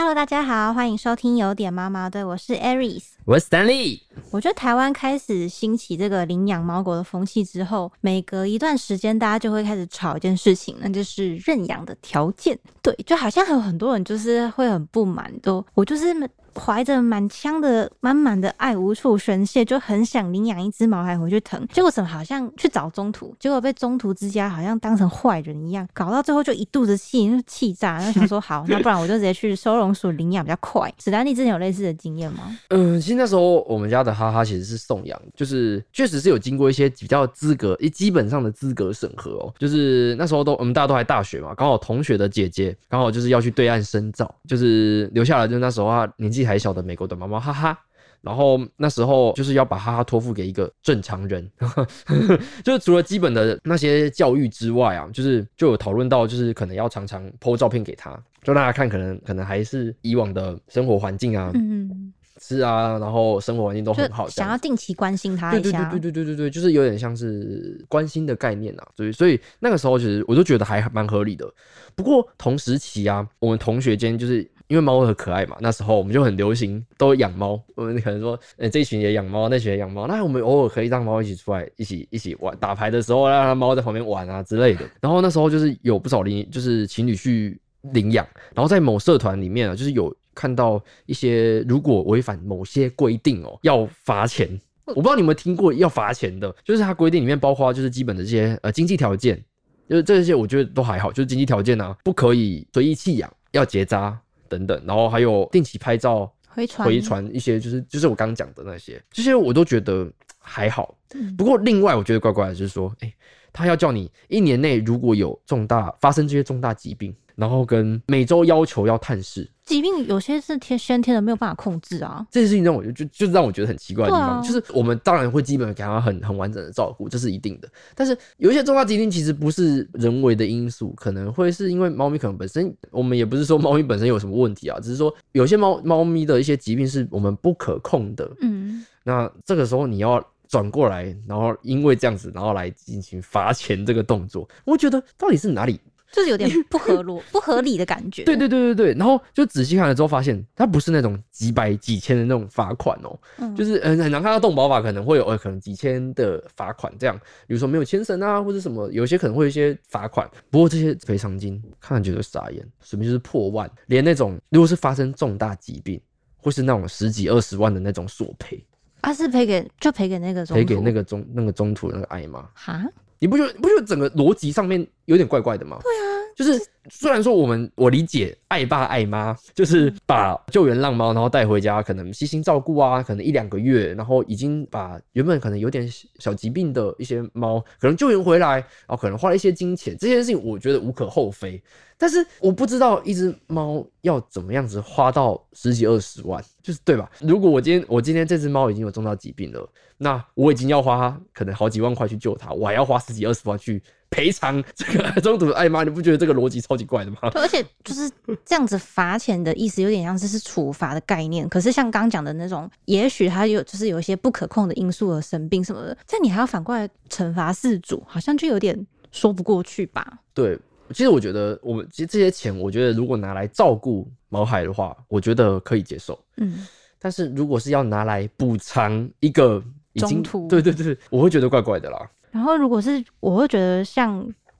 Hello，大家好，欢迎收听有点毛毛的，我是 Aries。我是 Stanley。我觉得台湾开始兴起这个领养猫狗的风气之后，每隔一段时间，大家就会开始吵一件事情，那就是认养的条件。对，就好像有很多人就是会很不满，都我就是怀着满腔的满满的爱无处宣泄，就很想领养一只毛孩回去疼。结果怎么好像去找中途，结果被中途之家好像当成坏人一样，搞到最后就一肚子气，就气炸，然后想说好，那不然我就直接去收容所领养比较快。史丹利之前有类似的经验吗？嗯，其实那时候我们家的哈哈其实是送养，就是确实是有经过一些比较资格一基本上的资格审核哦。就是那时候都我们大家都还大学嘛，刚好同学的姐姐刚好就是要去对岸深造，就是留下来，就是那时候啊年纪还小的美国短毛猫哈哈。然后那时候就是要把哈哈托付给一个正常人，就是除了基本的那些教育之外啊，就是就有讨论到，就是可能要常常 PO 照片给他，就让大家看，可能可能还是以往的生活环境啊，嗯，是啊，然后生活环境都很好，想要定期关心他一下，对对对对对对对，就是有点像是关心的概念啊，所以所以那个时候其实我就觉得还蛮合理的。不过同时期啊，我们同学间就是。因为猫很可爱嘛，那时候我们就很流行都养猫。我们可能说，呃，这群也养猫，那群也养猫。那我们偶尔可以让猫一起出来，一起一起玩打牌的时候，让猫在旁边玩啊之类的。然后那时候就是有不少领，就是情侣去领养。然后在某社团里面啊，就是有看到一些如果违反某些规定哦，要罚钱。我不知道你有没有听过要罚钱的，就是它规定里面包括就是基本的这些呃经济条件，就是这些我觉得都还好，就是经济条件啊不可以随意弃养，要结扎。等等，然后还有定期拍照回传回传一些，就是就是我刚刚讲的那些，这些我都觉得还好。不过另外我觉得怪怪的，就是说，哎，他要叫你一年内如果有重大发生这些重大疾病。然后跟每周要求要探视，疾病有些是天先天的，没有办法控制啊。这件事情让我就就就让我觉得很奇怪的地方，就是我们当然会基本给他很很完整的照顾，这是一定的。但是有一些重大疾病其实不是人为的因素，可能会是因为猫咪可能本身，我们也不是说猫咪本身有什么问题啊，只是说有些猫猫咪的一些疾病是我们不可控的。嗯，那这个时候你要转过来，然后因为这样子，然后来进行罚钱这个动作，我觉得到底是哪里？就是有点不合逻不合理的感觉。对对对对对，然后就仔细看了之后，发现它不是那种几百几千的那种罚款哦，就是很很难看到动保法可能会有呃可能几千的罚款这样，比如说没有牵绳啊或者什么，有些可能会有一些罚款。不过这些赔偿金看了觉得傻眼，什么就是破万，连那种如果是发生重大疾病或是那种十几二十万的那种索赔，啊是赔给就赔给那个赔给那个中那个中途那个爱妈哈。你不觉得不觉得整个逻辑上面有点怪怪的吗？对啊，就是虽然说我们我理解爱爸爱妈，就是把救援浪猫然后带回家，可能悉心照顾啊，可能一两个月，然后已经把原本可能有点小疾病的一些猫，可能救援回来，然后可能花了一些金钱，这件事情我觉得无可厚非。但是我不知道一只猫要怎么样子花到十几二十万，就是对吧？如果我今天我今天这只猫已经有重大疾病了，那我已经要花可能好几万块去救它，我还要花十几二十万去赔偿这个中途的爱妈，你不觉得这个逻辑超级怪的吗？而且就是这样子罚钱的意思，有点像是是处罚的概念。可是像刚讲的那种，也许他有就是有一些不可控的因素而生病什么的，这你还要反过来惩罚事主，好像就有点说不过去吧？对。其实我觉得，我们其实这些钱，我觉得如果拿来照顾毛孩的话，我觉得可以接受。嗯，但是如果是要拿来补偿一个中途，对对对，我会觉得怪怪的啦。然后如果是，我会觉得像，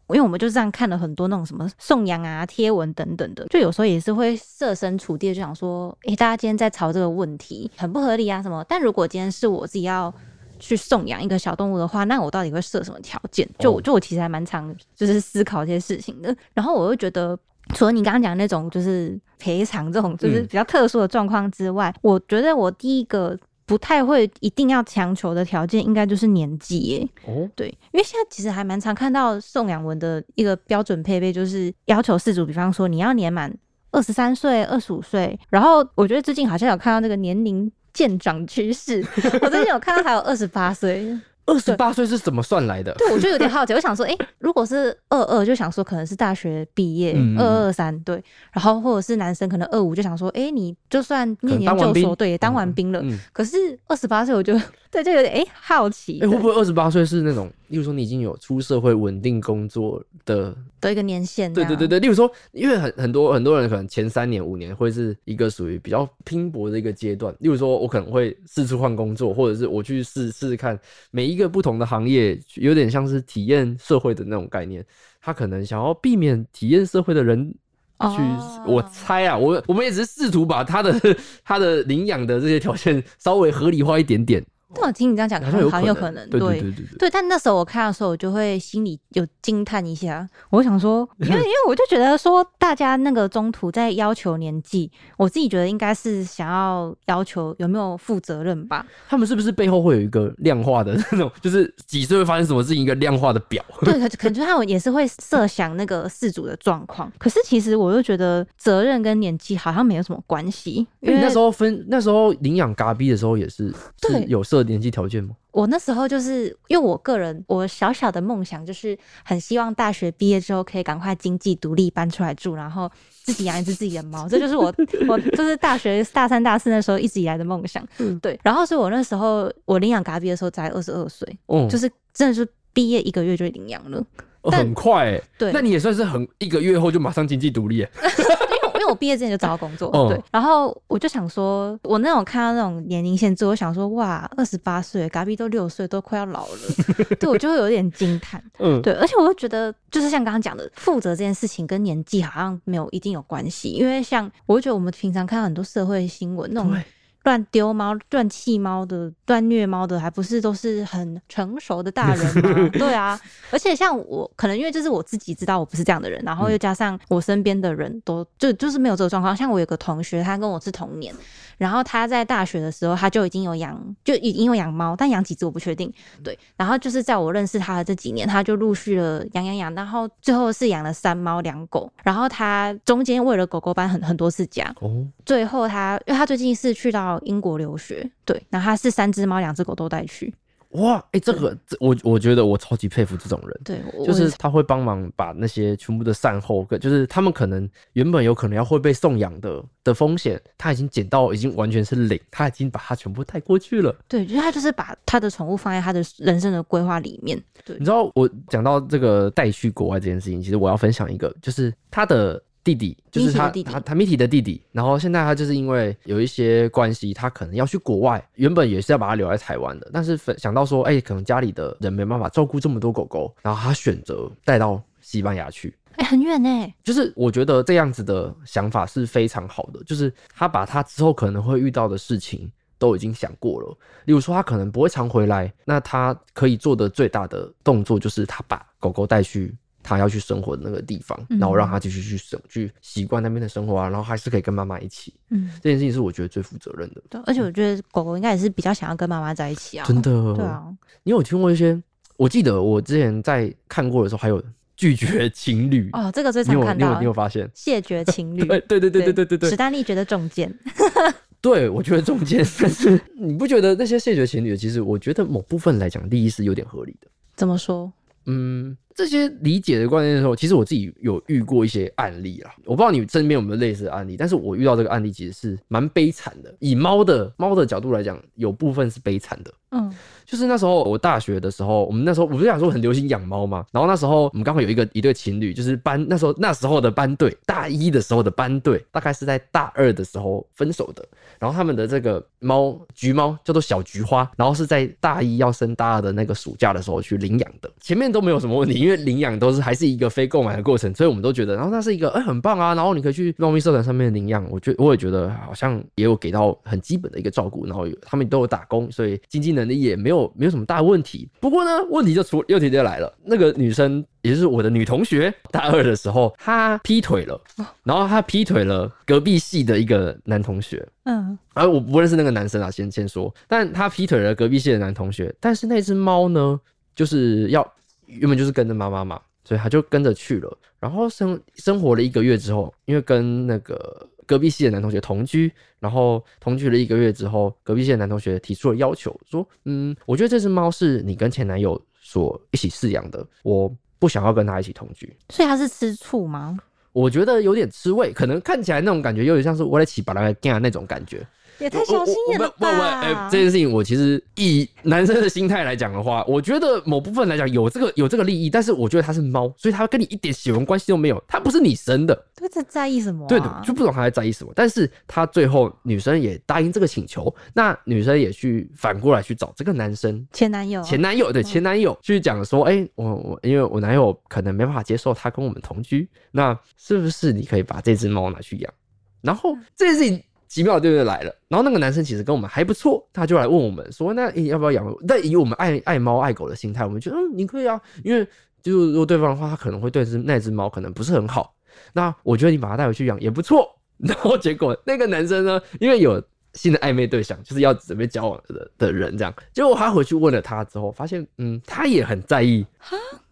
因为我们就这样看了很多那种什么送养啊、贴文等等的，就有时候也是会设身处地就想说，诶，大家今天在吵这个问题，很不合理啊什么。但如果今天是我自己要。去送养一个小动物的话，那我到底会设什么条件？就我就我其实还蛮常就是思考这些事情的。然后我又觉得，除了你刚刚讲那种就是赔偿这种就是比较特殊的状况之外，我觉得我第一个不太会一定要强求的条件，应该就是年纪耶。哦，对，因为现在其实还蛮常看到送养文的一个标准配备，就是要求饲主，比方说你要年满二十三岁、二十五岁。然后我觉得最近好像有看到那个年龄。渐长趋势，我最近有看到还有二十八岁，二十八岁是怎么算来的？对，我就有点好奇，我想说，哎，如果是二二，就想说可能是大学毕业，二二三对，然后或者是男生可能二五，就想说，哎，你就算念研究所，对，当完兵了，可是二十八岁，我就对，就有点哎好奇，哎，会不会二十八岁是那种例如说你已经有出社会稳定工作的，的一个年限。对对对对，例如说，因为很很多很多人可能前三年五年会是一个属于比较拼搏的一个阶段，例如说我可能会四处换工作，或者是我去试试试看每一个不同的行业，有点像是体验社会的那种概念。他可能想要避免体验社会的人。去，我猜啊，我我们也只是试图把他的他的领养的这些条件稍微合理化一点点。但我听你这样讲，好像有可能，对对对对对。但那时候我看的时候，我就会心里有惊叹一下。我想说，因为因为我就觉得说，大家那个中途在要求年纪，我自己觉得应该是想要要求有没有负责任吧。他们是不是背后会有一个量化的那种，就是几岁会发生什么事情一个量化的表？对，可可能他们也是会设想那个事主的状况。可是其实我又觉得责任跟年纪好像没有什么关系。因为那时候分那时候领养嘎逼的时候也是对有设年纪条件吗？我那时候就是因为我个人，我小小的梦想就是很希望大学毕业之后可以赶快经济独立搬出来住，然后自己养一只自己的猫，这就是我我就是大学大三大四那时候一直以来的梦想。嗯，对。然后是我那时候我领养嘎比的时候才二十二岁，嗯，就是真的是毕业一个月就领养了，很快。对，那你也算是很一个月后就马上经济独立。我毕业之前就找到工作，对，然后我就想说，我那种看到那种年龄限制，我想说，哇，二十八岁，嘎比都六岁，都快要老了，对我就会有点惊叹，嗯，对，而且我又觉得，就是像刚刚讲的，负责这件事情跟年纪好像没有一定有关系，因为像我就觉得我们平常看到很多社会新闻那种。乱丢猫、乱弃猫的、乱虐猫的，还不是都是很成熟的大人吗？对啊，而且像我，可能因为就是我自己知道我不是这样的人，然后又加上我身边的人都就就是没有这个状况。像我有个同学，他跟我是同年。然后他在大学的时候，他就已经有养，就已经有养猫，但养几只我不确定。对，然后就是在我认识他的这几年，他就陆续了养养养，然后最后是养了三猫两狗。然后他中间为了狗狗搬很很多次家，哦，最后他因为他最近是去到英国留学，对，然后他是三只猫两只狗都带去。哇，哎，这个我我觉得我超级佩服这种人，对，就是他会帮忙把那些全部的善后，就是他们可能原本有可能要会被送养的的风险，他已经减到已经完全是零，他已经把它全部带过去了。对，就是他就是把他的宠物放在他的人生的规划里面。对，你知道我讲到这个带去国外这件事情，其实我要分享一个，就是他的。弟弟就是他，他他 Mitty 的弟弟。然后现在他就是因为有一些关系，他可能要去国外。原本也是要把他留在台湾的，但是想到说，哎，可能家里的人没办法照顾这么多狗狗，然后他选择带到西班牙去。哎，很远呢。就是我觉得这样子的想法是非常好的，就是他把他之后可能会遇到的事情都已经想过了。例如说，他可能不会常回来，那他可以做的最大的动作就是他把狗狗带去。他要去生活的那个地方，然后让他继续去生去习惯那边的生活啊，然后还是可以跟妈妈一起。嗯，这件事情是我觉得最负责任的。对，而且我觉得狗狗应该也是比较想要跟妈妈在一起啊。真的。对啊。你有听过一些？我记得我之前在看过的时候，还有拒绝情侣。哦，这个最常看到。你有发现？谢绝情侣。对对对对对对对对。史丹利觉得中箭。对，我觉得中箭。但 是你不觉得那些谢绝情侣，其实我觉得某部分来讲，利益是有点合理的。怎么说？嗯。这些理解的观念的时候，其实我自己有遇过一些案例啊。我不知道你身边有没有类似的案例，但是我遇到这个案例其实是蛮悲惨的。以猫的猫的角度来讲，有部分是悲惨的。嗯，就是那时候我大学的时候，我们那时候我不是想说很流行养猫吗？然后那时候我们刚好有一个一对情侣，就是班那时候那时候的班队，大一的时候的班队，大概是在大二的时候分手的。然后他们的这个猫橘猫叫做小菊花，然后是在大一要升大二的那个暑假的时候去领养的。前面都没有什么问题。因为领养都是还是一个非购买的过程，所以我们都觉得，然后那是一个哎很棒啊，然后你可以去猫咪社团上面领养，我觉我也觉得好像也有给到很基本的一个照顾，然后他们都有打工，所以经济能力也没有没有什么大问题。不过呢，问题就出又题就来了，那个女生也就是我的女同学，大二的时候她劈腿了，然后她劈腿了隔壁系的一个男同学，嗯，而我不认识那个男生啊，先先说，但他劈腿了隔壁系的男同学，但是那只猫呢，就是要。原本就是跟着妈妈嘛，所以他就跟着去了。然后生生活了一个月之后，因为跟那个隔壁系的男同学同居，然后同居了一个月之后，隔壁系的男同学提出了要求，说：“嗯，我觉得这只猫是你跟前男友所一起饲养的，我不想要跟他一起同居。”所以他是吃醋吗？我觉得有点吃味，可能看起来那种感觉有点像是我在起把它给干那种感觉。也太小心眼了我我我不不哎、吧？这件事情我其实以男生的心态来讲的话，我觉得某部分来讲有这个有这个利益，但是我觉得它是猫，所以它跟你一点血缘关系都没有，它不是你生的，对在在意什么、啊？对的，就不懂他在在意什么。但是他最后女生也答应这个请求，那女生也去反过来去找这个男生前男友，前男友，对前男友去讲说，哎、我我因为我男友可能没办法接受他跟我们同居，那是不是你可以把这只猫拿去养？然后这件事情奇妙的对不对来了？然后那个男生其实跟我们还不错，他就来问我们说，那你要不要养？但以我们爱爱猫爱狗的心态，我们觉得嗯，你可以啊，因为就是如果对方的话，他可能会对只那只猫可能不是很好，那我觉得你把它带回去养也不错。然后结果那个男生呢，因为有新的暧昧对象，就是要准备交往的的人，这样，结果他回去问了他之后，发现嗯，他也很在意，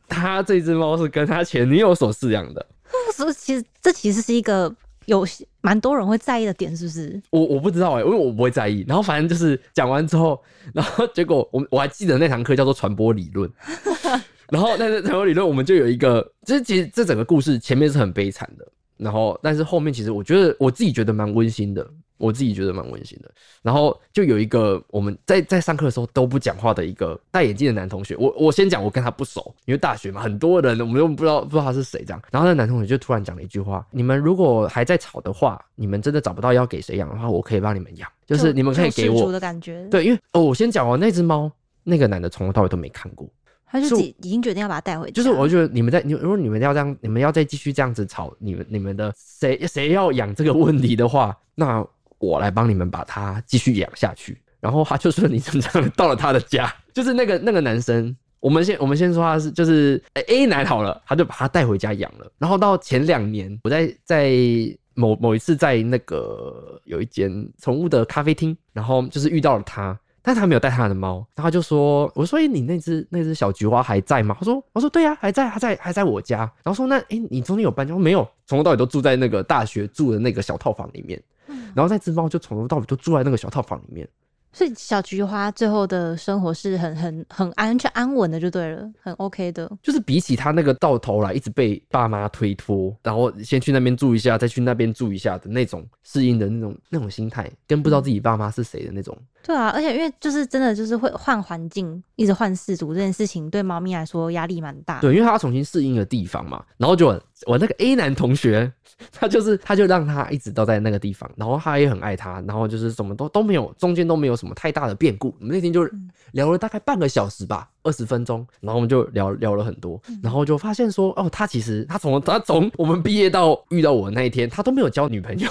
他这只猫是跟他前女友所饲养的。所以其实这其实是一个有蛮多人会在意的点，是不是？我我不知道哎、因为我不会在意。然后反正就是讲完之后，然后结果我我还记得那堂课叫做传播理论。然后那个传播理论，我们就有一个，就是其实这整个故事前面是很悲惨的，然后但是后面其实我觉得我自己觉得蛮温馨的，我自己觉得蛮温馨的。然后就有一个我们在在上课的时候都不讲话的一个戴眼镜的男同学，我我先讲我跟他不熟，因为大学嘛，很多人我们又不知道不知道他是谁这样。然后那男同学就突然讲了一句话：你们如果还在吵的话，你们真的找不到要给谁养的话，我可以帮你们养，就是你们可以给我的感觉。，对，因为哦，我先讲哦，那只猫，那个男的从头到尾都没看过，他就是自己已经决定要把它带回去。就是我觉得你们在你如果你们要这样，你们要再继续这样子吵，你们你们的谁谁要养这个问题的话，那我来帮你们把它继续养下去。然后他就顺理成章的到了他的家，就是那个那个男生。我们先我们先说他是就是 A 奶好了，他就把他带回家养了。然后到前两年，我在在某某一次在那个有一间宠物的咖啡厅，然后就是遇到了他，但他没有带他的猫，然后他就说：“我说，哎、你那只那只小菊花还在吗？”他说：“我说对呀、还在，还在，还在我家。”然后说：“那哎、你中间有搬家？”我说没有，从头到尾都住在那个大学住的那个小套房里面。然后那只猫就从头到尾就住在那个小套房里面。所以小菊花最后的生活是很很很安全安稳的，就对了，很 OK 的。就是比起他那个到头来一直被爸妈推脱，然后先去那边住一下，再去那边住一下的那种适应的那种那种心态，跟不知道自己爸妈是谁的那种。对啊，而且因为就是真的就是会换环境，一直换饲主这件事情，对猫咪来说压力蛮大。对，因为它要重新适应一个地方嘛，然后就我那个 A 男同学，他就是他就让他一直都在那个地方，然后他也很爱他，然后就是什么都都没有，中间都没有什么太大的变故。我们那天就聊了大概半个小时吧，二十分钟，然后我们就聊聊了很多，然后就发现说，哦，他其实他从他从我们毕业到遇到我那一天，他都没有交女朋友，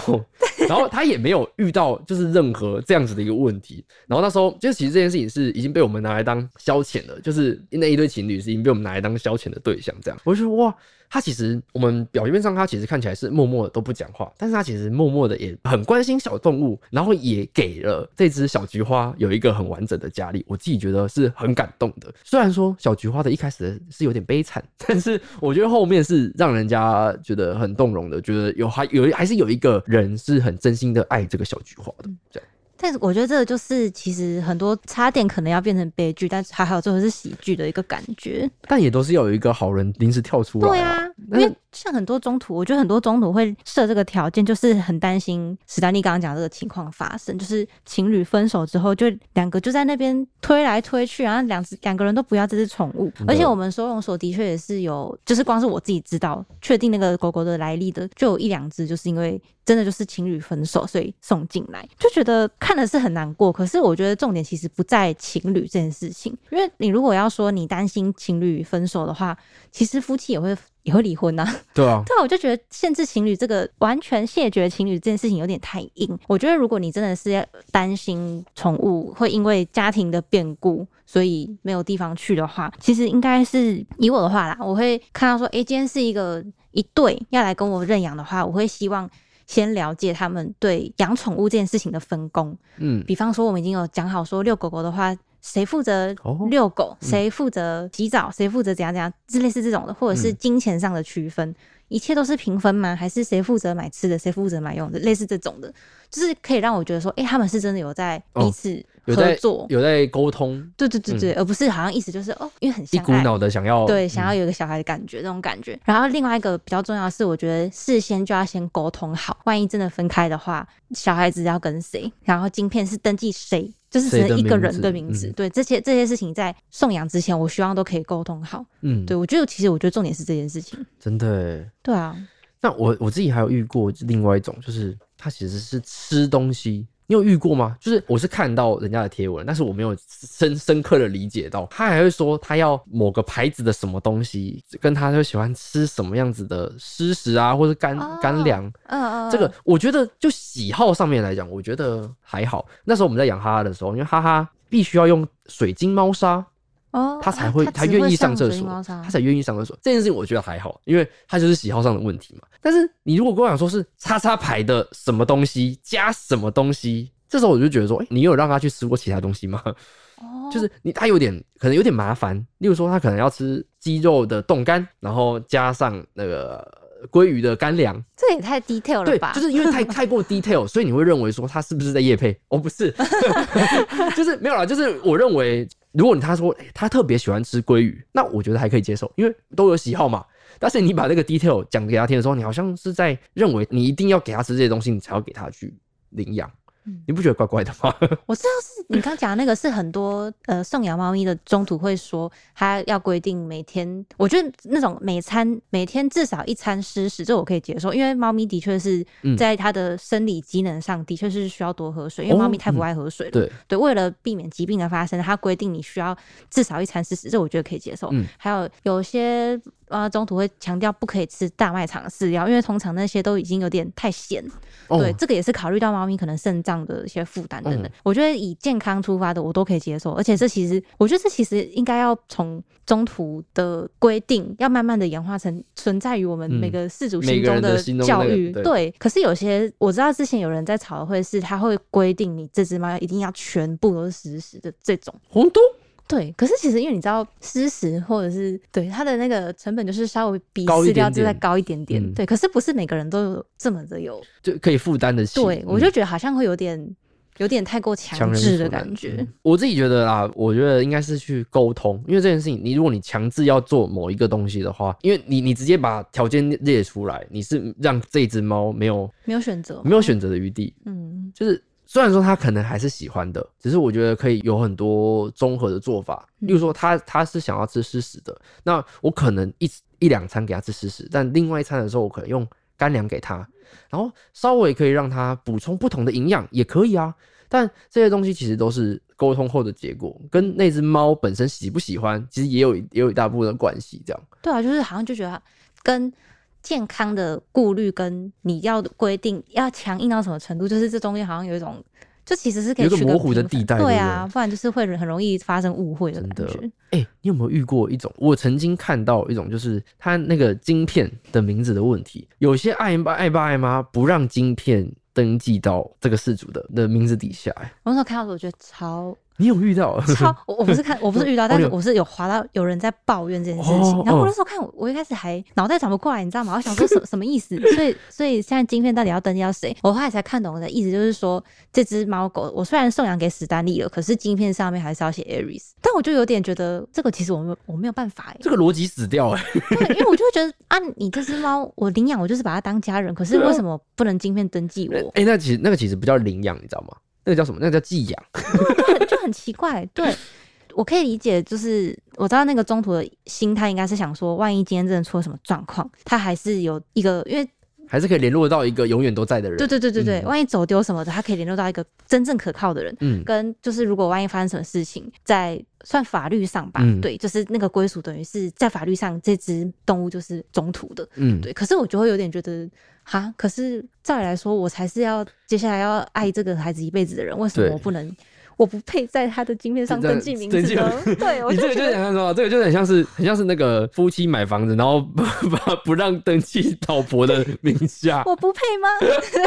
然后他也没有遇到就是任何这样子的一个问题。然后那时候就其实这件事情是已经被我们拿来当消遣了，就是那一对情侣是已经被我们拿来当消遣的对象，这样我就说哇。他其实，我们表面上他其实看起来是默默的都不讲话，但是他其实默默的也很关心小动物，然后也给了这只小菊花有一个很完整的家里。我自己觉得是很感动的。虽然说小菊花的一开始是有点悲惨，但是我觉得后面是让人家觉得很动容的，觉得有还有还是有一个人是很真心的爱这个小菊花的，这样。但是我觉得这个就是其实很多差点可能要变成悲剧，但是还好最后是喜剧的一个感觉。但也都是要有一个好人临时跳出来、对啊，因为像很多中途，我觉得很多中途会设这个条件，就是很担心史丹利刚刚讲这个情况发生，就是情侣分手之后，就两个就在那边推来推去，然后两只两个人都不要这只宠物，而且我们收容所的确也是有，就是光是我自己知道确定那个狗狗的来历的，就有一两只就是因为真的就是情侣分手，所以送进来，就觉得看的是很难过。可是我觉得重点其实不在情侣这件事情，因为你如果要说你担心情侣分手的话，其实夫妻也会也会离婚呐、对啊，对啊，我就觉得限制情侣这个完全谢绝情侣这件事情有点太硬。我觉得如果你真的是要担心宠物会因为家庭的变故，所以没有地方去的话，其实应该是以我的话啦，我会看到说，诶，今天是一个一对要来跟我认养的话，我会希望。先了解他们对养宠物这件事情的分工，嗯，比方说，我们已经有讲好说遛狗狗的话，谁负责哦遛狗，谁负责洗澡，谁负责怎样怎样，之类似这种的，或者是金钱上的区分，一切都是平分吗？还是谁负责买吃的，谁负责买用的？类似这种的，就是可以让我觉得说，哎、他们是真的有在彼此合作。有在沟通，对对对对，而不是好像意思就是哦，因为很一股脑的想要对，想要嗯有一个小孩的感觉，这种感觉。然后另外一个比较重要的是，我觉得事先就要先沟通好，万一真的分开的话，小孩子要跟谁，然后晶片是登记谁，就是只能一个人名字的名字。嗯对，这些这些事情在送养之前，我希望都可以沟通好。嗯，对我觉得其实我觉得重点是这件事情。真的耶。对啊，那我我自己还有遇过另外一种，就是他其实是吃东西。你有遇过吗？就是我是看到人家的贴文，但是我没有深深刻的理解到，他还会说他要某个牌子的什么东西，跟他就喜欢吃什么样子的湿食啊，或者干哦干粮。嗯嗯，这个我觉得就喜好上面来讲，我觉得还好。那时候我们在养哈哈的时候，因为哈哈必须要用水晶猫砂，哦，他才会他他愿意上厕所他才愿意上厕所。这件事情我觉得还好，因为他就是喜好上的问题嘛。但是你如果跟我讲说是叉叉牌的什么东西加什么东西，这时候我就觉得说，哎、你有让他去吃过其他东西吗？哦，就是你他有点可能有点麻烦，例如说他可能要吃鸡肉的冻干，然后加上那个鲑鱼的干粮，这也太 detail 了对吧？，就是因为太太过 detail，所以你会认为说他是不是在夜配？哦，不是，就是没有啦。就是我认为，如果你他说、欸他特别喜欢吃鲑鱼，那我觉得还可以接受，因为都有喜好嘛。但是你把这个 detail 讲给他听的时候，你好像是在认为你一定要给他吃这些东西，你才要给他去领养嗯。你不觉得怪怪的吗？我知道是你刚讲的那个是很多呃送养猫咪的中途会说，他要规定每天，我觉得那种每餐每天至少一餐湿食，这我可以接受，因为猫咪的确是嗯在它的生理机能上的确是需要多喝水，因为哦猫咪太不嗯爱喝水了。对，对，为了避免疾病的发生，它规定你需要至少一餐湿食，这我觉得可以接受。嗯还有有些呃中途会强调不可以吃大卖场的饲料，因为通常那些都已经有点太咸。哦对，这个也是考虑到猫咪可能肾脏的一些负担等等。嗯我觉得以健康出发的，我都可以接受。而且这其实，我觉得这其实应该要从中途的规定，要慢慢的演化成存在于我们嗯每个事主心中的教育。那个对对，可是有些我知道之前有人在吵的会是，他会规定你这只猫一定要全部都是实时的这种。红都对，可是其实因为你知道湿食或者是对它的那个成本就是稍微比饲料就再高一点点，嗯对，可是不是每个人都有这么的有就可以负担得起。对，我嗯就觉得好像会有点有点太过强制的感觉嗯。我自己觉得啦，我觉得应该是去沟通，因为这件事情，你如果你强制要做某一个东西的话，因为你你直接把条件列出来，你是让这只猫没有没有选择，没有，选择的余地。嗯，就是虽然说它可能还是喜欢的，只是我觉得可以有很多综合的做法。嗯例如说它，它是想要吃湿食的，那我可能一一两餐给它吃湿食，但另外一餐的时候，我可能用干粮给它，然后稍微可以让它补充不同的营养，也可以啊。但这些东西其实都是沟通后的结果，跟那只猫本身喜不喜欢，其实也有也有一大部分的关系。这样，对啊，就是好像就觉得跟健康的顾虑跟你要的规定要强硬到什么程度，就是这中间好像有一种。就其实是可以有一个模糊的地带对啊，不然就是会很容易发生误会的感觉。哎、你有没有遇过一种？我曾经看到一种，就是他那个晶片的名字的问题，有些爱爸爱爸爱妈不让晶片登记到这个事主的的名字底下、哎，我那时候看到的时候，我觉得超你有遇到？超，我我不是看，我不是遇到，但是我是有滑到有人在抱怨这件事情。哦然后我哦那时候看，我我一开始还脑袋转不过来，你知道吗？我想说什 什么意思？所以所以现在晶片到底要登记到谁？我后来才看懂的意思，就是说这只猫狗，我虽然送养给史丹利了，可是晶片上面还是要写 Aries。但我就有点觉得这个其实我没有我没有办法哎、这个逻辑死掉哎、对，因为我就会觉得啊，你这只猫我领养，我就是把它当家人，可是为什么不能晶片登记我？哎、那其实那个其实不叫领养，你知道吗？那个叫什么？那个叫寄养。就很奇怪。对，我可以理解，就是我知道那个中途的心态应该是想说，万一今天真的出了什么状况，他还是有一个，因为还是可以联络到一个永远都在的人。对对对对对，嗯万一走丢什么的，他可以联络到一个真正可靠的人。嗯，跟就是，如果万一发生什么事情，在算法律上吧，嗯对，就是那个归属等于是在法律上这只动物就是中途的，嗯，对。可是我就会有点觉得，哈，可是照理来说，我才是要接下来要爱这个孩子一辈子的人，为什么我不能？我不配在他的晶片上登记名字？对，我你这个就就觉得想象说，这个就很像是很像是那个夫妻买房子，然后不不不让登记老婆的名下。我不配吗？对，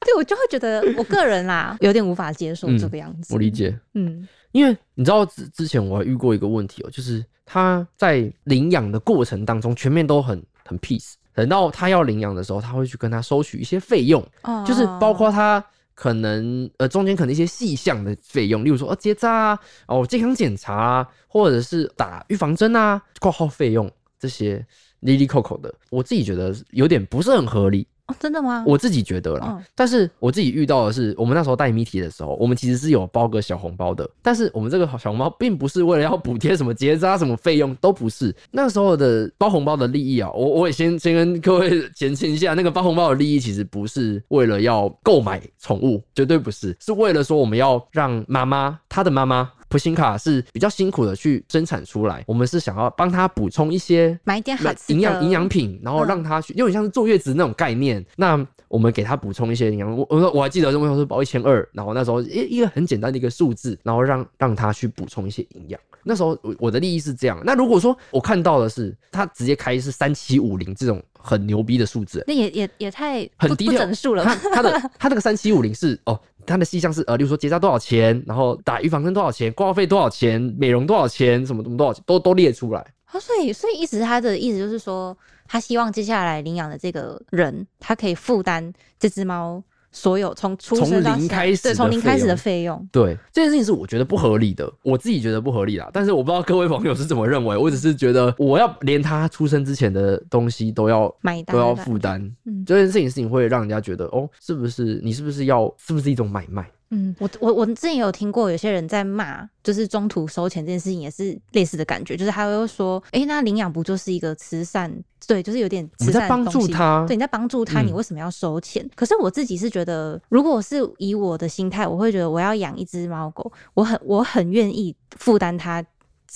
对我就会觉得我个人啦，有点无法接受嗯这个样子。我理解，嗯，因为你知道之之前我还遇过一个问题哦，就是他在领养的过程当中，全面都很很 peace，等到他要领养的时候，他会去跟他收取一些费用，哦就是包括他可能呃中间可能一些细项的费用，例如说呃结扎啊、哦健康检查啊，或者是打预防针啊、挂号费用这些利利扣扣的，我自己觉得有点不是很合理。哦，真的吗？我自己觉得啦，嗯但是我自己遇到的是，我们那时候带谜题的时候，我们其实是有包个小红包的，但是我们这个小红包并不是为了要补贴什么结扎什么费用，都不是。那时候的包红包的利益啊，我我也先先跟各位 澄清一下，那个包红包的利益其实不是为了要购买宠物，绝对不是，是为了说我们要让妈妈她的妈妈。普辛卡是比较辛苦的去生产出来，我们是想要帮他补充一些买一点好的营养营养品，然后嗯让他去，有点像是坐月子那种概念。那我们给他补充一些营养，我我我还记得那时候是包一千二，然后那时候一一个很简单的一个数字，然后让让他去补充一些营养。那时候我我的利益是这样，那如果说我看到的是他直接开是三七五零这种很牛逼的数字，那也也也太很低调整数了？他他的他这个三七五零是哦，他的细项是呃，例如说结扎多少钱，然后打预防针多少钱，挂号费多少钱，美容多少钱，什么什么多少钱，都都列出来。哦，所以所以意思他的意思就是说，他希望接下来领养的这个人，他可以负担这只猫所有从出从生到现在对，零开始对从零开始的费费用。对这件事情是我觉得不合理的，我自己觉得不合理啦。但是我不知道各位朋友是怎么认为，我只是觉得我要连他出生之前的东西都要买单都要负担，嗯这件事情事情会让人家觉得哦，是不是你是不是要是不是一种买卖？嗯，我我我之前有听过有些人在骂，就是中途收钱这件事情也是类似的感觉，就是他会说，欸，那领养不就是一个慈善？对，就是有点慈我们在帮助他对，你在帮助他，嗯你为什么要收钱？可是我自己是觉得，如果是以我的心态，我会觉得我要养一只猫狗，我很我很愿意负担它。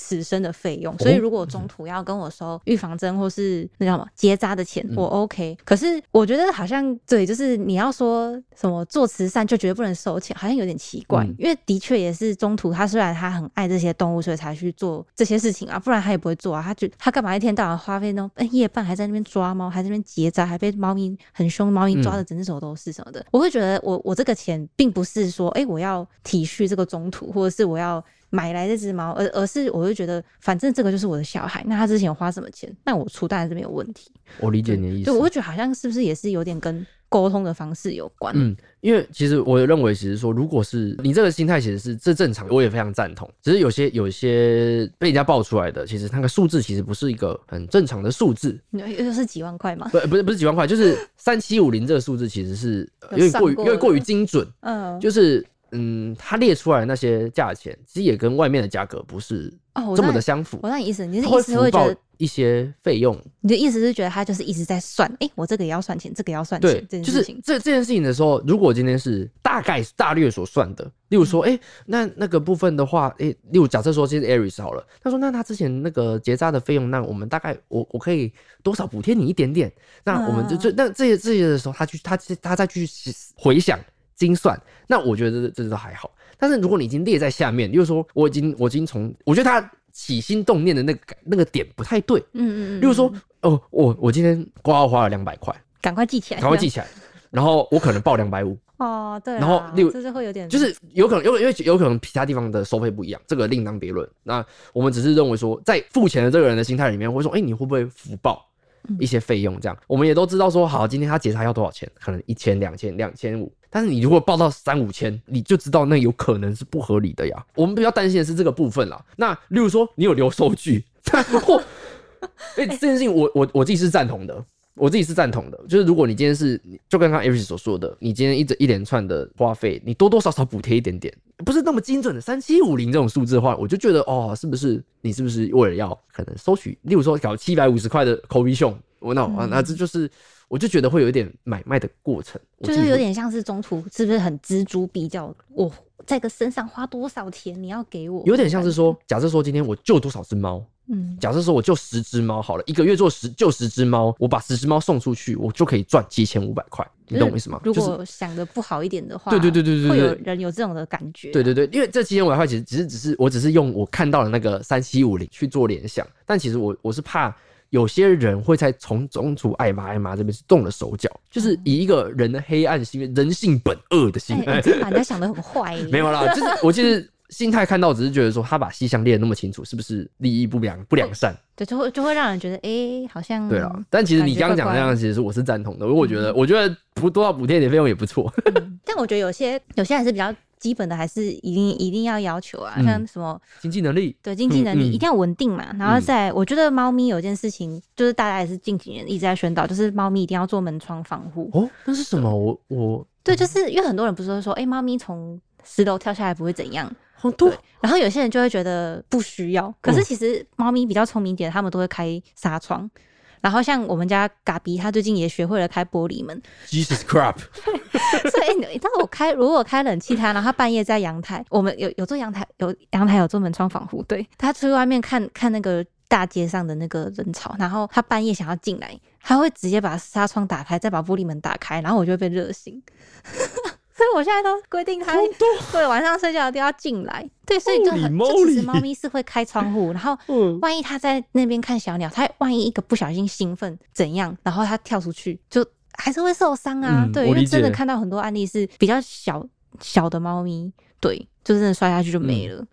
此生的费用，所以哦如果中途要跟我收预防针或是那叫什么结扎的钱，嗯我 OK。可是我觉得好像对，就是你要说什么做慈善就绝对不能收钱，好像有点奇怪。嗯因为的确也是中途他虽然他很爱这些动物，所以才去做这些事情啊，不然他也不会做啊。他就他干嘛一天到晚花费那种、呃夜半还在那边抓猫，还在那边结扎，还被猫咪很凶，猫咪抓的整只手都是什么的。我会觉得我我这个钱并不是说，哎、我要体恤这个中途，或者是我要。买来这只猫，而而是我就觉得，反正这个就是我的小孩，那他之前花什么钱，那我出当然是没有问题。我理解你的意思对，。我会觉得好像是不是也是有点跟沟通的方式有关。嗯，因为其实我认为，其实说，如果是你这个心态，其实是这正常，我也非常赞同。只是有些有些被人家爆出来的，其实那个数字其实不是一个很正常的数字，又又是几万块嘛？不不是不是几万块，就是三七五零这个数字其实是呃有点过于有点过于精准，嗯，就是嗯，他列出来那些价钱，其实也跟外面的价格不是哦，这么的相符我，那你意思，你意思会报觉得，一些费用，你的意思是觉得他就是一直在算，哎、我这个也要算钱，这个也要算钱就是。这这件事情的时候，如果今天是大概大略所算的，例如说，嗯。哎、那那个部分的话，哎、例如假设说这是 Aris 好了，他说那他之前那个结扎的费用，那我们大概我我可以多少补贴你一点点，那我们就嗯。就那这些这些的时候，他去他他再去回想精算，那我觉得这这都还好。但是如果你已经列在下面，就是说我已经我已经从我觉得他起心动念的那个那个点不太对，嗯嗯嗯，例如说嗯，哦，我我今天挂号花了两百块。赶快记起来，赶快记起来。然后我可能报两百五，哦，对啦，然后例如这就会有点，就是有可能有因为有可能其他地方的收费不一样，这个另当别论。那我们只是认为说，在付钱的这个人的心态里面，会说，哎、你会不会福报一些费用？这样，我们也都知道说，好，今天他结查要多少钱？可能一千、两千、两千五。但是你如果报到三五千，你就知道那有可能是不合理的呀。我们比较担心的是这个部分啦。那例如说，你有留收据，或 哎、这件事情我我我自己是赞同的。我自己是赞同的，就是如果你今天是，就跟刚刚 Avis 所说的，你今天一整一连串的花费，你多多少少补贴一点点，不是那么精准的三七五零这种数字的话，我就觉得哦，是不是你是不是为了要可能收取，例如说搞七百五十块的口鼻熊，我那、啊那这就是，我就觉得会有一点买卖的过程，就是有点像是中途是不是很锱铢必较？我在个身上花多少钱，你要给我，有点像是说，假设说今天我救多少只猫，嗯，假设说我救十只猫好了，一个月做十救十只猫，我把十只猫送出去，我就可以赚七千五百块，你懂我意思吗？如果想的不好一点的话，对对对对对会有人有这种的感觉。对对对，因为这七千五百块其实只是只是我只是用我看到的那个三七五零去做联想，但其实我我是怕有些人会在从中途爱妈爱妈这边是动了手脚，就是以一个人的黑暗心、人性本恶的心把人家想的很坏。没有啦，就是我其实心态看到只是觉得说他把西项列的那么清楚，是不是利益不良不良善？对，就会就会让人觉得，哎、好像对了，但其实你刚刚讲的那样，其实是我是赞同的，因为我觉得我觉得补多少补贴一点费用也不错。嗯但我觉得有些有些还是比较基本的，还是一定一定要要求啊，嗯像什么经济能力，对经济能力嗯嗯一定要稳定嘛。然后再，我觉得猫咪有件事情，就是大家也是近几年一直在宣导，就是猫咪一定要做门窗防护。哦，那是什么？我我对，就是因为很多人不是会说，哎、猫咪从十楼跳下来不会怎样，好多对，然后有些人就会觉得不需要，可是嗯其实猫咪比较聪明一点，他们都会开纱窗。然后像我们家嘎比，他最近也学会了开玻璃门，Jesus crap，所以你你知道我开，如果我开冷气他，然后他半夜在阳台，我们有有做阳台，有阳台有做门窗防护，对他出去外面看看那个大街上的那个人潮，然后他半夜想要进来，他会直接把纱窗打开，再把玻璃门打开，然后我就会被热醒。所以我现在都规定它对晚上睡觉一定要进来，对，所以就很就其实猫咪是会开窗户，然后 嗯，万一它在那边看小鸟，它万一一个不小心兴奋怎样，然后它跳出去，就还是会受伤啊。对，因为真的看到很多案例是比较小小的猫咪，对，就真的摔下去就没了。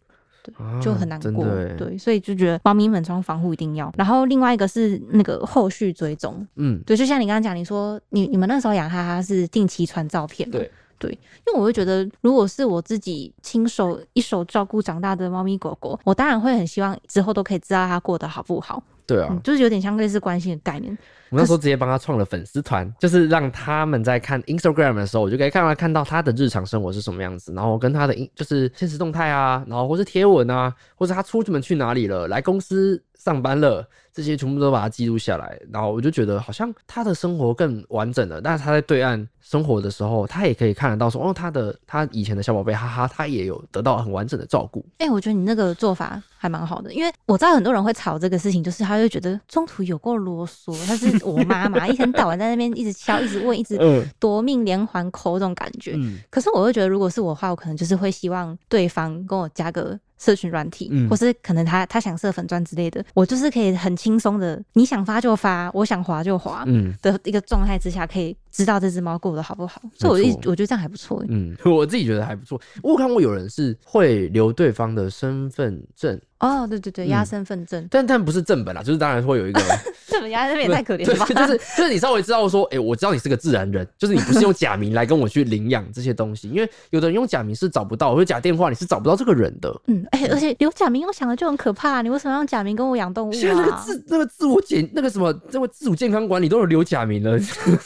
就很难过，对，所以就觉得猫咪门窗防护一定要。然后另外一个是那个后续追踪，嗯，对，就像你刚刚讲，你说你你们那时候养哈哈是定期传照片嘛，对对，因为我会觉得，如果是我自己亲手一手照顾长大的猫咪狗狗，我当然会很希望之后都可以知道它过得好不好，对啊嗯，，就是有点像类似关心的概念。我那时候直接帮他创了粉丝团，就是让他们在看 Instagram 的时候，我就可以看到看到他的日常生活是什么样子，然后跟他的就是现实动态啊，然后或是贴文啊，或者他出门去哪里了，来公司上班了，这些全部都把它记录下来，然后我就觉得好像他的生活更完整了。但是他在对岸生活的时候，他也可以看得到说，哦，他的他以前的小宝贝，哈哈，他也有得到很完整的照顾。哎、我觉得你那个做法还蛮好的，因为我知道很多人会吵这个事情，就是他就觉得中途有够啰嗦，他是我妈妈，一天到晚在那边一直敲、一直问、一直嗯。夺命连环扣这种感觉。嗯。可是我会觉得，如果是我的话，我可能就是会希望对方跟我加个社群软体，嗯。或是可能他他想设粉钻之类的，我就是可以很轻松的，你想发就发，我想滑就滑嗯。的一个状态之下，可以知道这只猫过得好不好。所以我一我觉得这样还不错欸。嗯，我自己觉得还不错。我有看过有人是会留对方的身份证。哦，对对对，嗯压身份证，但但不是正本啦，就是当然会有一个，这本压身份也太可怜了吧？对 就是就是你稍微知道说，哎、我知道你是个自然人，就是你不是用假名来跟我去领养这些东西，因为有的人用假名是找不到，或者假电话你是找不到这个人的。嗯，哎、而且留假名，我想的就很可怕、你为什么要用假名跟我养动物现在那个啊？自那个自我检那个什么这个自主健康管理都有留假名了，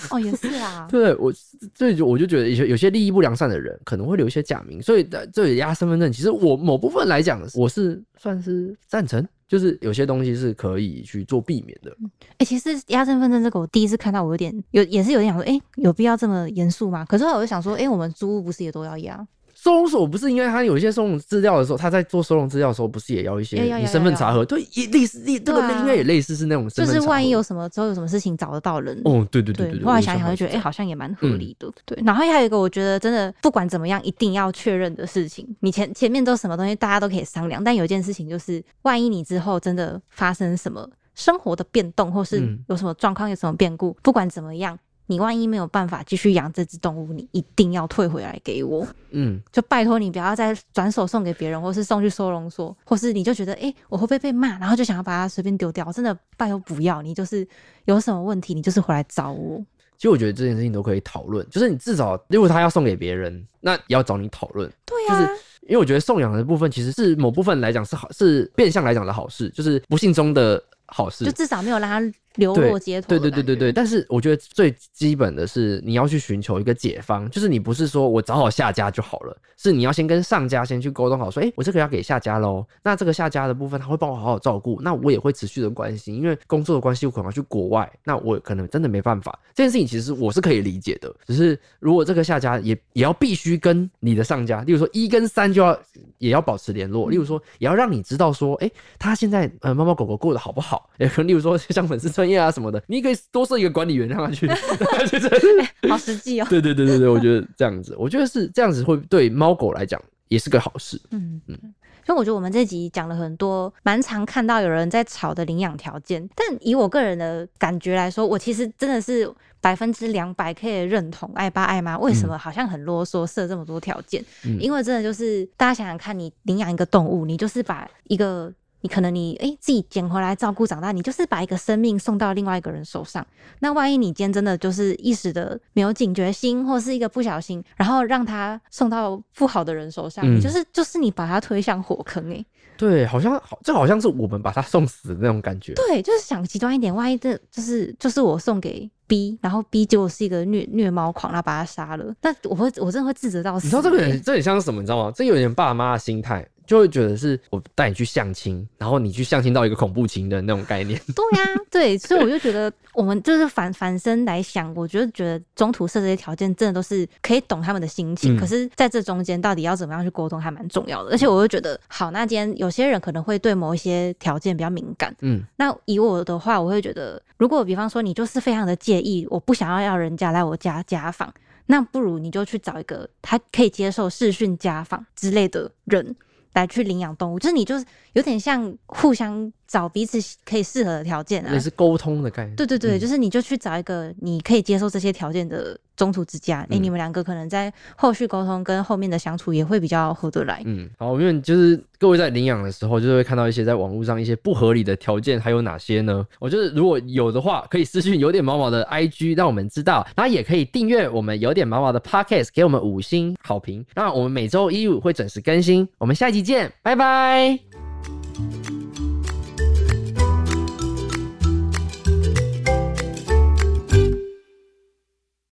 哦，也是啊，对我所以就我就觉得有些有些利益不良善的人可能会留一些假名，所以在这里压身份证，其实我某部分来讲我是算是赞成，就是有些东西是可以去做避免的。哎、其实压身份证这个，我第一次看到，我有点有也是有点想说，哎、有必要这么严肃吗？可是后来我就想说，哎、我们租屋不是也都要压？收容所不是因为他有一些收容资料的时候，他在做收容资料的时候，不是也要一些你身份查核？对，也类似，类这个应该也类似是那种。就是万一有什么之后有什么事情找得到人。哦，对对对对对，后来想想就觉得，哎、好像也蛮合理的。对，然后还有一个，我觉得真的不管怎么样，一定要确认的事情，你前前面都什么东西，大家都可以商量，但有一件事情就是，万一你之后真的发生什么生活的变动，或是嗯有什么状况、有什么变故，不管怎么样，你万一没有办法继续养这只动物，你一定要退回来给我。嗯，就拜托你不要再转手送给别人，或是送去收容所，或是你就觉得哎、诶我会不会被骂，然后就想要把它随便丢掉。真的拜托不要，你就是有什么问题，你就是回来找我。其实我觉得这件事情都可以讨论，就是你至少如果他要送给别人，那也要找你讨论。对呀就是啊，因为我觉得送养的部分其实是某部分来讲是好，是变相来讲的好事，就是不幸中的好事就。至少没有让它流对落街头。对对对对对，，但是我觉得最基本的是你要去寻求一个解方，就是你不是说我找好下家就好了，是你要先跟上家先去沟通好，说，哎、我这个要给下家喽，那这个下家的部分他会帮我好好照顾，那我也会持续的关心，因为工作的关系我可能要去国外，那我可能真的没办法，这件事情其实我是可以理解的，只是如果这个下家也也要必须跟你的上家，例如说一跟三就要也要保持联络，例如说也要让你知道说，哎、他现在呃猫猫狗狗过得好不好，也可能例如说像粉丝专业啊什么的，你可以多设一个管理员让他去，好实际哦。对对对对对，我觉得这样子，我觉得是这样子会对猫狗来讲也是个好事。嗯嗯。所以我觉得我们这集讲了很多，蛮常看到有人在吵的领养条件，但以我个人的感觉来说，我其实真的是百分之两百可以认同爱爸爱妈为什么好像很啰嗦设这么多条件，因为真的就是大家想想看，你领养一个动物，你就是把一个。你可能你哎自己捡回来照顾长大，你就是把一个生命送到另外一个人手上。那万一你今天真的就是一时的没有警觉心，或是一个不小心，然后让他送到不好的人手上，你就是就是你把他推向火坑哎。对，好像好，这好像是我们把他送死的那种感觉。对，就是想极端一点，万一这就是就是我送给 B，然后 B 结果是一个虐虐猫狂，然后把他杀了，那我会我真的会自责到死。你知道这个人这很像是什么？你知道吗？这有点爸妈的心态。就会觉得是我带你去相亲，然后你去相亲到一个恐怖情人那种概念。对呀，对，所以我就觉得我们就是反反身来想，我觉得觉得中途设这些条件，真的都是可以懂他们的心情。可是在这中间，到底要怎么样去沟通，还蛮重要的。而且我就觉得，好，那今天有些人可能会对某一些条件比较敏感。嗯，那以我的话，我会觉得，如果比方说你就是非常的介意，我不想要要人家来我家家访，那不如你就去找一个他可以接受视讯家访之类的人。来去领养动物，就是你就是有点像互相找彼此可以适合的条件啊，也是沟通的概念。对对对，就是你就去找一个你可以接受这些条件的中途之家，哎，你们两个可能在后续沟通跟后面的相处也会比较合得来。嗯，好，因为就是各位在领养的时候，就是会看到一些在网络上一些不合理的条件，还有哪些呢？我觉得如果有的话，可以私信有点毛毛的 IG 让我们知道，然后也可以订阅我们有点毛毛的 Podcast，给我们五星好评。那我们每周一五会准时更新，我们下一集见，拜拜。